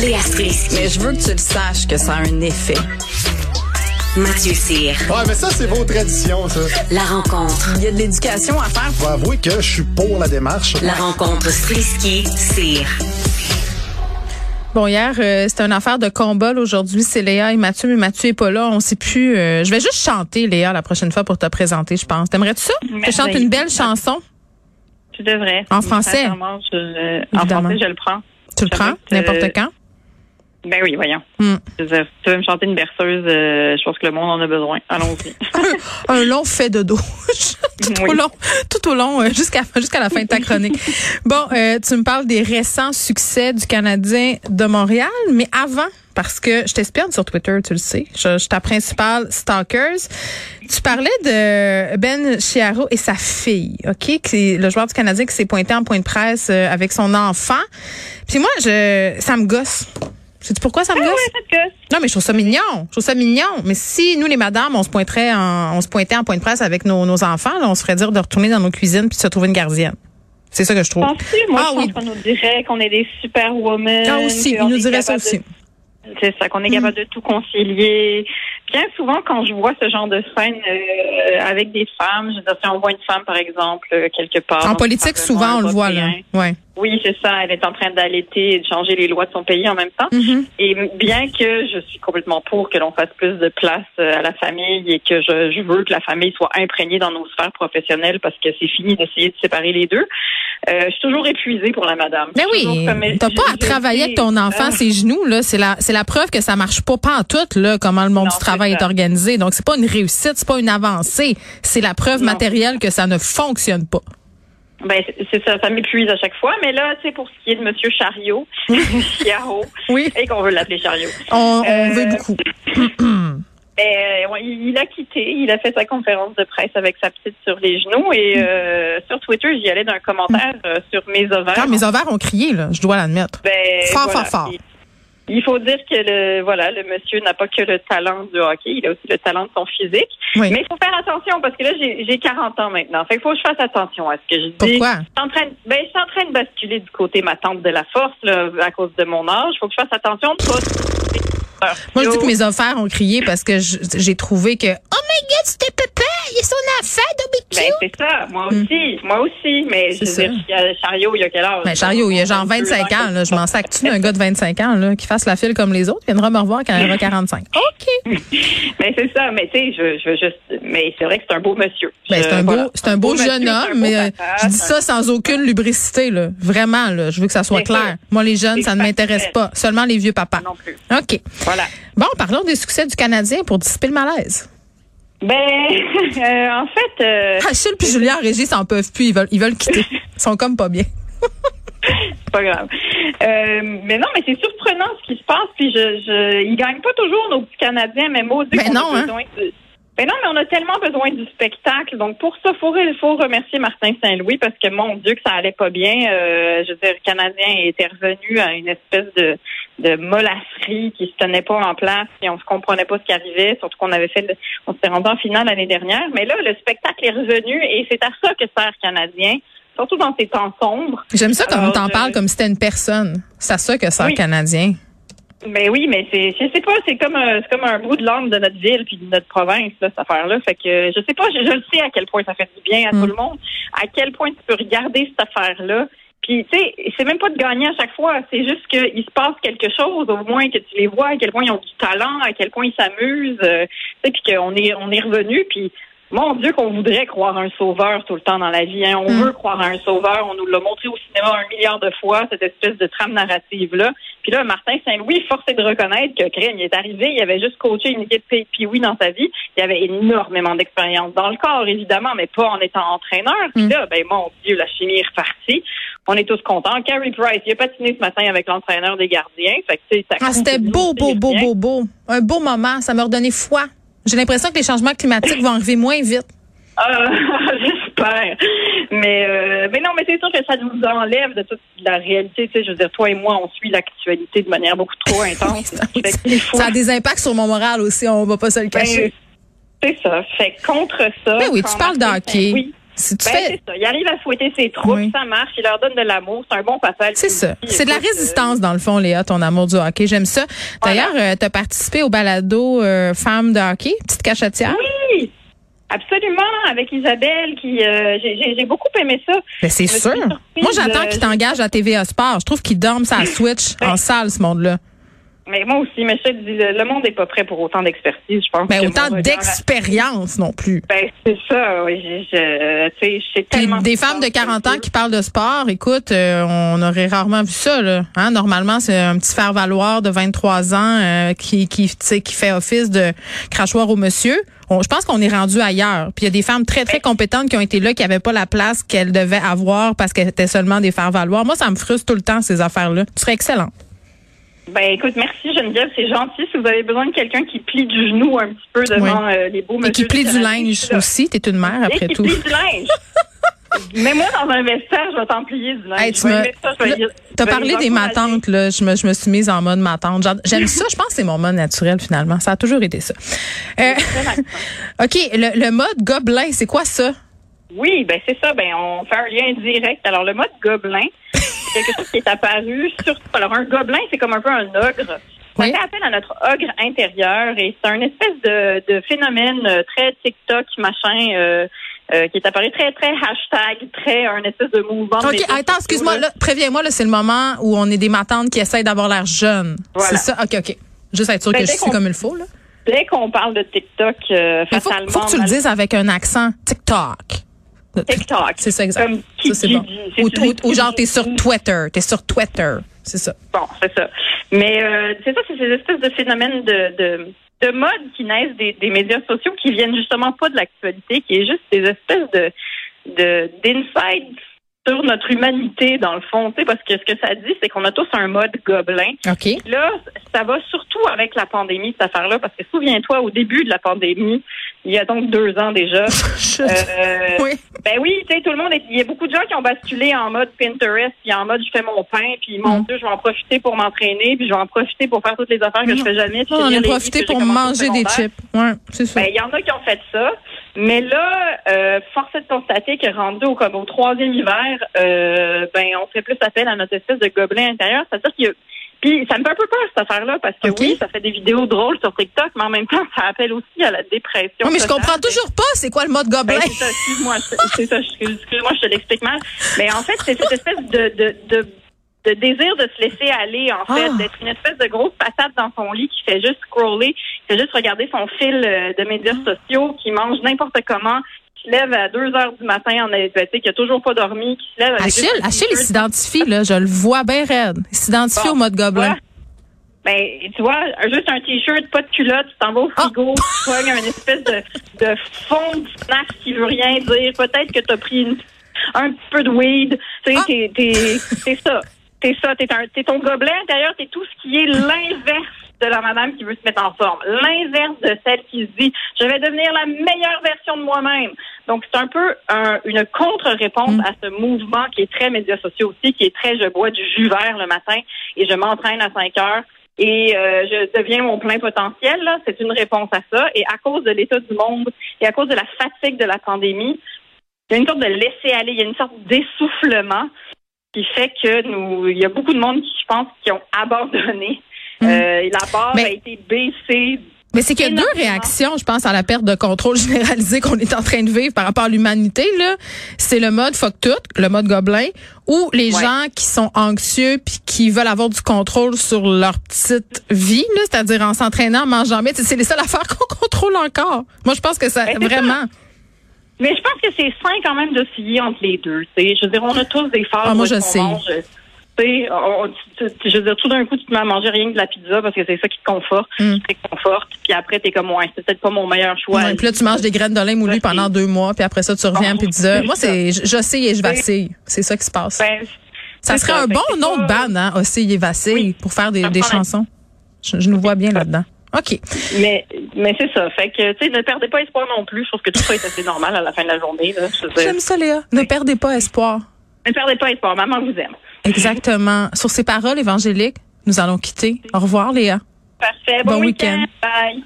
Léa Strisky. Mais je veux que tu le saches que ça a un effet. Mathieu Cyr. Ouais, mais ça, c'est vos traditions, ça. La rencontre. Il y a de l'éducation à faire. Faut avouer que je suis pour la démarche. La rencontre Strisky-Cyr. Bon, hier, euh, c'était une affaire de combat. Aujourd'hui, c'est Léa et Mathieu, mais Mathieu est pas là. On sait plus. euh, je vais juste chanter, Léa, la prochaine fois pour te présenter, je pense. T'aimerais-tu ça? Je chante une belle chanson. Tu devrais. En français? Je, en français, je le prends. Tu le prends? N'importe euh, quand? Ben oui, voyons. Hmm. Dire, si tu veux me chanter une berceuse, euh, je pense que le monde en a besoin. Allons-y. un long fait de douche. tout au long, tout au long, euh, jusqu'à jusqu'à la fin de ta chronique. Bon, euh, tu me parles des récents succès du Canadien de Montréal, mais avant, parce que je t'espionne sur Twitter, tu le sais, je, je suis ta principale stalkers. Tu parlais de Ben Chiaro et sa fille, ok, qui est le joueur du Canadien qui s'est pointé en point de presse euh, avec son enfant. Puis moi, je, ça me gosse. Sais-tu pourquoi ça me gosse? Ouais, faites que. Non, mais je trouve ça mignon. Je trouve ça mignon. Mais si nous, les madames, on se pointerait en, on se pointait en point de presse avec nos, nos enfants, là, on se ferait dire de retourner dans nos cuisines puis de se trouver une gardienne. C'est ça que je trouve. Moi, Ah je pense oui. qu'on nous dirait qu'on est des superwomen. Ah aussi, qu'on il nous dirait ça aussi. C'est ça, qu'on est capable de tout concilier. Bien souvent, quand je vois ce genre de scène euh, avec des femmes, je veux dire, si on voit une femme, par exemple, euh, quelque part. En politique, souvent, on le voit, là. Ouais. Oui, c'est ça. Elle est en train d'allaiter et de changer les lois de son pays en même temps. Mhm. Et bien que je suis complètement pour que l'on fasse plus de place euh, à la famille et que je, je veux que la famille soit imprégnée dans nos sphères professionnelles parce que c'est fini d'essayer de séparer les deux, euh, je suis toujours épuisée pour la madame. Mais suis oui, t'as pas à travailler avec ton enfant euh, ses genoux là. C'est la, c'est la preuve que ça marche pas pas en tout là. Comment le monde Non, du travail est organisé. Donc c'est pas une réussite, c'est pas une avancée. C'est la preuve Non. matérielle que ça ne fonctionne pas. Ben, c'est- c'est ça, ça m'épuise à chaque fois. Mais là, tu sais, pour ce qui est de Monsieur Chariot, Chiaro, Oui. et qu'on veut l'appeler Chariot, On, on Euh, veut beaucoup. Ben, ouais, il a quitté, il a fait sa conférence de presse avec sa petite sur les genoux et euh, sur Twitter, j'y allais d'un commentaire euh, sur mes ovaires. Ah, mes ovaires ont crié là. Je dois l'admettre. Ben, Fort, voilà. fort, fort. Il- Il faut dire que le voilà, le monsieur n'a pas que le talent du hockey, il a aussi le talent de son physique. Oui. Mais il faut faire attention parce que là j'ai j'ai 40 ans maintenant. Fait qu'il faut que je fasse attention à ce que je dis. Pourquoi? Je suis en train de, ben, je suis en train de basculer du côté ma tante de la force là, à cause de mon âge. Il faut que je fasse attention de pas Moi, je dis que mes affaires ont crié parce que j'ai trouvé que Oh my God, c'était papa, il son affaire de Ben, c'est ça, moi aussi, moi aussi, mais je veux dire, il y a Chariot, il y a quel âge? Ben, Chariot, il y a genre 25 ans, là. Je m'en sac-tu d'un gars de 25 ans, là, qui fasse la file comme les autres, viendra me revoir quand il aura 45. OK. Mais c'est ça, mais tu sais, je, je veux juste, mais c'est vrai que c'est un beau monsieur. Ben, c'est un voilà. un beau, monsieur, jeune homme, mais euh, papa, je dis ça sans aucune lubricité, là. Vraiment, là. Je veux que ça soit clair. Moi, les jeunes, ça ne m'intéresse pas. Seulement les vieux papas. Non plus. OK. Voilà. Bon, parlons des succès du Canadien pour dissiper le malaise. Ben, euh, en fait, euh, Achille puis Julien en régie s'en peuvent plus. Ils veulent, ils veulent quitter. Ils sont comme pas bien. c'est pas grave. Euh, mais non, mais c'est surprenant ce qui se passe. Puis je, je, ils gagnent pas toujours nos petits Canadiens, mais maudit Ben qu'on non, a hein. de- Ben non, mais on a tellement besoin du spectacle. Donc pour ça, faut, il faut remercier Martin Saint-Louis parce que mon Dieu que ça allait pas bien. Euh, je veux dire, le Canadien était revenu à une espèce de de mollasserie qui se tenait pas en place et on se comprenait pas ce qui arrivait, surtout qu'on avait fait, le- on s'est rendu en finale l'année dernière. Mais là, le spectacle est revenu et c'est à ça que sert Canadien, surtout dans ces temps sombres. J'aime ça comme on t'en je- parle comme si c'était une personne. C'est à ça que Oui. Canadien. Mais oui, mais c'est, je sais pas, c'est comme un, c'est comme un bout de l'âme de notre ville puis de notre province, là, cette affaire-là. Fait que je sais pas, je, je le sais à quel point ça fait du bien à Mm. tout le monde, à quel point tu peux regarder cette affaire-là. Puis tu sais, c'est même pas de gagner à chaque fois, c'est juste qu'il se passe quelque chose, au moins que tu les vois, à quel point ils ont du talent, à quel point ils s'amusent, euh, tu sais, puis qu'on est, on est revenu, puis mon Dieu, qu'on voudrait croire un sauveur tout le temps dans la vie. Hein. On Mm. veut croire à un sauveur. On nous l'a montré au cinéma un milliard de fois, cette espèce de trame narrative-là. Puis là, Martin Saint-Louis, force est de reconnaître que Crème, il est arrivé, il avait juste coaché une équipe puis oui dans sa vie. Il avait énormément d'expérience dans le corps, évidemment, mais pas en étant entraîneur. Puis Mm. là, ben mon Dieu, la chimie est repartie. On est tous contents. Carey Price, il a patiné ce matin avec l'entraîneur des gardiens. Fait que, ça Ah, c'était beau, beau, beau, beau, beau. Un beau moment. Ça m'a redonné foi. J'ai l'impression que les changements climatiques vont arriver moins vite. Ah, J'espère. Mais, euh, mais non, mais c'est sûr que ça nous enlève de toute la réalité. Tu sais, je veux dire, toi et moi, on suit l'actualité de manière beaucoup trop intense. Oui, fois, Ça a des impacts sur mon moral aussi, on va pas se le ben, cacher. c'est ça. Fait que contre ça. Mais oui, tu parles de Martin hockey. Saint- Oui. Si tu Ben, fais, c'est ça. Il arrive à fouetter ses troupes, Oui. ça marche, il leur donne de l'amour, c'est un bon papa. c'est ça. C'est de la euh, résistance, dans le fond, Léa, ton amour du hockey. J'aime ça. D'ailleurs, tu as participé au balado euh, Femmes de hockey, petite cachetière? Oui, absolument, avec Isabelle, qui euh, j'ai- beaucoup aimé ça. Ben, c'est sûr. Moi, j'attends euh, qu'ils t'engagent à TVA Sport. Je trouve qu'ils dorment sa Switch Ben, en salle, ce monde-là. Mais moi aussi, mais je te dis, le, le monde n'est pas prêt pour autant d'expertise, je pense. Ben, que autant d'expérience non plus. Ben, c'est ça, oui. Je, je, tu sais, je sais Puis tellement. des femmes de 40 ans qui parlent de sport, écoute, euh, on aurait rarement vu ça. Là. Hein? Normalement, c'est un petit faire-valoir de 23 ans euh, qui, qui, tu sais, qui fait office de crachoir au monsieur. On- je pense qu'on est rendu ailleurs. Puis il y a des femmes très, très compétentes qui ont été là, qui n'avaient pas la place qu'elles devaient avoir parce qu'elles étaient seulement des faire-valoir. Moi, ça me frustre tout le temps, ces affaires-là. Tu serais excellente. Ben, écoute, merci Geneviève, c'est gentil. Si vous avez besoin de quelqu'un qui plie du genou un petit peu devant euh, les beaux Et qui plie du linge aussi. T'es une mère, Et après qui tout. plie du linge. Mets-moi dans un vestiaire, je vais t'en plier du linge. Hey, tu me- T'as parlé des matantes, là. Je me, je me suis mise en mode matante. J'aime ça. Je pense que c'est mon mode naturel, finalement. Ça a toujours été ça. Euh, OK. Le, le mode gobelin, c'est quoi ça? Oui, ben c'est ça. Ben on fait un lien direct. Alors le mode gobelin, quelque chose qui est apparu sur. Alors un gobelin, c'est comme un peu un ogre. Ça Oui. fait appel à notre ogre intérieur et c'est un espèce de, de phénomène euh, très TikTok machin euh, euh, qui est apparu très très hashtag, très un espèce de mouvement. OK. médias Attends, excuse-moi. là. Préviens-moi, là, c'est le moment où on est des matantes qui essayent d'avoir l'air jeunes. Voilà. C'est ça? OK, OK. Juste être sûr Ben, que je suis comme il faut, là. Dès qu'on parle de TikTok, euh, Mais faut, fatalement. faut que tu le dises avec un accent. TikTok. TikTok. C'est ça, exact. Comme Ça, c'est bon. Ou, celui ou- ou genre, t'es sur Twitter. T'es sur Twitter. C'est ça. Bon, c'est ça. Mais euh, c'est ça, c'est ces espèces de phénomènes de, de, de mode qui naissent des, des médias sociaux qui viennent justement pas de l'actualité, qui est juste des espèces de de d'insights sur notre humanité dans le fond, parce que ce que ça dit, c'est qu'on a tous un mode gobelin. OK. Là, ça va surtout avec la pandémie, cette affaire-là, parce que souviens-toi, au début de la pandémie, il y a donc deux ans déjà, euh, oui. ben oui, tu sais, tout le monde, est- il y a beaucoup de gens qui ont basculé en mode Pinterest, puis en mode je fais mon pain, puis mon Mm. Dieu, je vais en profiter pour m'entraîner, puis je vais en profiter pour faire toutes les affaires que je fais jamais. puis Non, on a profité pour manger des chips. Ouais, c'est ça. Ben, il y en a qui ont fait ça. Mais là, euh, force est de constater que rendu au, comme au troisième hiver, euh, ben, on fait plus appel à notre espèce de gobelin intérieur. C'est-à-dire qu'il y a puis ça me fait un peu peur cette affaire-là parce que oui, ça fait des vidéos drôles sur TikTok, mais en même temps, ça appelle aussi à la dépression. Oui, mais je comprends toujours pas c'est quoi le mode gobelin? Ben, c'est ça, excuse-moi, je- c'est ça, excuse- excuse-moi, je te l'explique mal. Mais en fait, c'est cette espèce de, de, de, de désir de se laisser aller, en fait, Ah. d'être une espèce de grosse patate dans son lit qui fait juste scroller, qui fait juste regarder son fil euh, de médias Ah. sociaux, qui mange n'importe comment, se lève à 2 heures du matin en qui a toujours pas dormi, qui se lève avec Achille, Achille, il s'identifie, là. Je le vois bien raide. Il s'identifie Bon, au mode gobelin. Ben, tu vois, juste un t-shirt, pas de culotte, tu t'en vas au Ah. frigo, tu pognes un espèce de, de fond de snack qui veut rien dire. Peut-être que tu as pris une- un petit peu de weed. Tu sais, Ah. t'es, ça. T'es ça. T'es, un, t'es ton gobelet intérieur, t'es tout ce qui est l'inverse de la madame qui veut se mettre en forme. L'inverse de celle qui se dit, je vais devenir la meilleure version de moi-même. Donc, c'est un peu un- une contre-réponse Mm. à ce mouvement qui est très médias sociaux aussi, qui est très, je bois du jus vert le matin et je m'entraîne à 5 heures et euh, je deviens mon plein potentiel. Là, c'est une réponse à ça. Et à cause de l'état du monde et à cause de la fatigue de la pandémie, il y a une sorte de laisser aller, il y a une sorte d'essoufflement qui fait que nous, il y a beaucoup de monde qui, je pense, qui ont abandonné. Euh, la barre Mais- a été baissée. Mais c'est qu'il y a deux réactions, je pense, à la perte de contrôle généralisée qu'on est en train de vivre par rapport à l'humanité. là. C'est le mode fuck tout, le mode gobelin, ou les Ouais. gens qui sont anxieux puis qui veulent avoir du contrôle sur leur petite vie, là, c'est-à-dire en s'entraînant, en mangeant bien. C'est- les seules affaires qu'on contrôle encore. Moi, je pense que ça, Ben, vraiment. Mais je pense que c'est sain quand même d'osciller entre les deux. tu sais. Je veux dire, on a tous des phases Ah, moi, je sais. mange. on- tu- tu- je veux dire, tout d'un coup, tu te mets à manger rien que de la pizza parce que c'est ça qui te conforte, Mm. qui te conforte. Puis après, t'es comme, ouais, c'est peut-être pas mon meilleur choix. Ouais, puis là, tu manges des graines de lin moulues pendant deux mois, puis après ça, tu reviens à Bon, pizza. c'est Moi, c'est, j'oscille et je vacille. C'est ça qui se passe. Ben, ça serait ça. un bon nom de band, hein, oscille et vacille, Oui. pour faire des, des la- chansons. Je, je nous vois bien là-dedans. OK. Mais, mais c'est ça. Fait que, tu sais, ne perdez pas espoir non plus. Je trouve que tout ça est assez normal à la fin de la journée. J'aime ça, Léa. Ne perdez pas espoir. ne perdez pas espoir. Maman vous aime. Exactement. Sur ces paroles évangéliques, nous allons quitter. Au revoir, Léa. Parfait. Bon Bon, week-end. week-end. Bye.